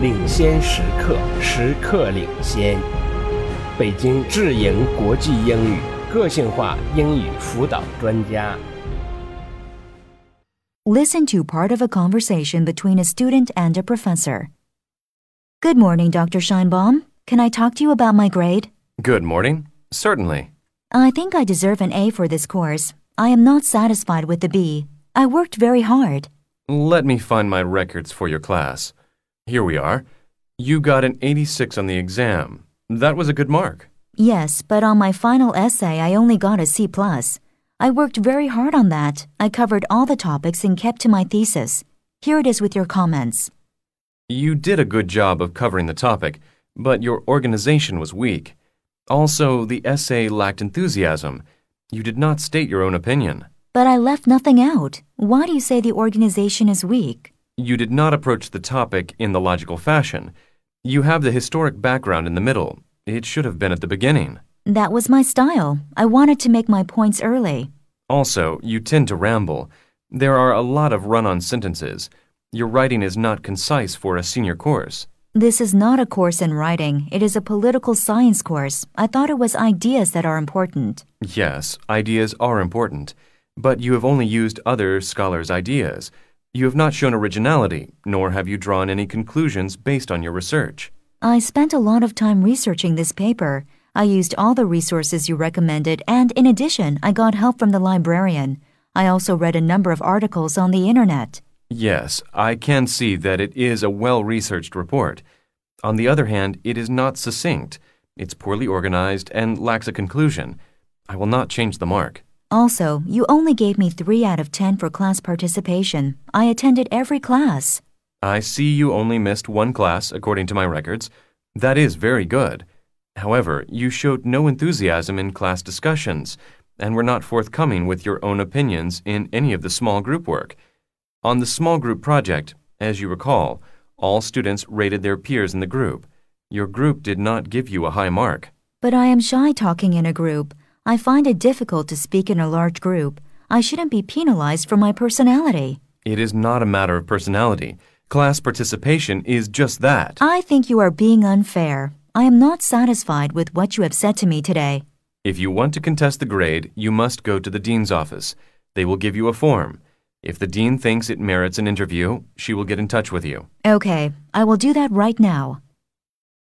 领先时刻，时刻领先。北京智盈国际英语个性化英语辅导专家。 Listen to part of a conversation between a student and a professor. Good morning, Dr. Scheinbaum. Can I talk to you about my grade? Good morning. Certainly. I think I deserve an A for this course. I am not satisfied with the B. I worked very hard. Let me find my records for your class. Here we are. You got an 86 on the exam. That was a good mark. Yes, but on my final essay, I only got a C+. plus. I worked very hard on that. I covered all the topics and kept to my thesis. Here it is with your comments. You did a good job of covering the topic, but your organization was weak. Also, the essay lacked enthusiasm. You did not state your own opinion. But I left nothing out. Why do you say the organization is weak? You did not approach the topic in the logical fashion. You have the historic background in the middle. It should have been at the beginning. That was my style. I wanted to make my points early. Also, you tend to ramble. There are a lot of run on sentences. Your writing is not concise for a senior course. This is not a course in writing. It is a political science course. I thought it was ideas that are important. Yes, ideas are important, but you have only used other scholars' ideas. You have not shown originality, nor have you drawn any conclusions based on your research. I spent a lot of time researching this paper. I used all the resources you recommended, and in addition, I got help from the librarian. I also read a number of articles on the internet. Yes, I can see that it is a well researched report. On the other hand, it is not succinct. It's poorly organized and lacks a conclusion. I will not change the mark. Also, you only gave me 3 out of 10 for class participation. I attended every class. I see you only missed one class, according to my records. That is very good. However, you showed no enthusiasm in class discussions and were not forthcoming with your own opinions in any of the small group work. On the small group project, as you recall, all students rated their peers in the group. Your group did not give you a high mark. But I am shy talking in a group. I find it difficult to speak in a large group. I shouldn't be penalized for my personality. It is not a matter of personality. Class participation is just that. I think you are being unfair. I am not satisfied with what you have said to me today. If you want to contest the grade, you must go to the dean's office. They will give you a form. If the dean thinks it merits an interview, she will get in touch with you. Okay, I will do that right now.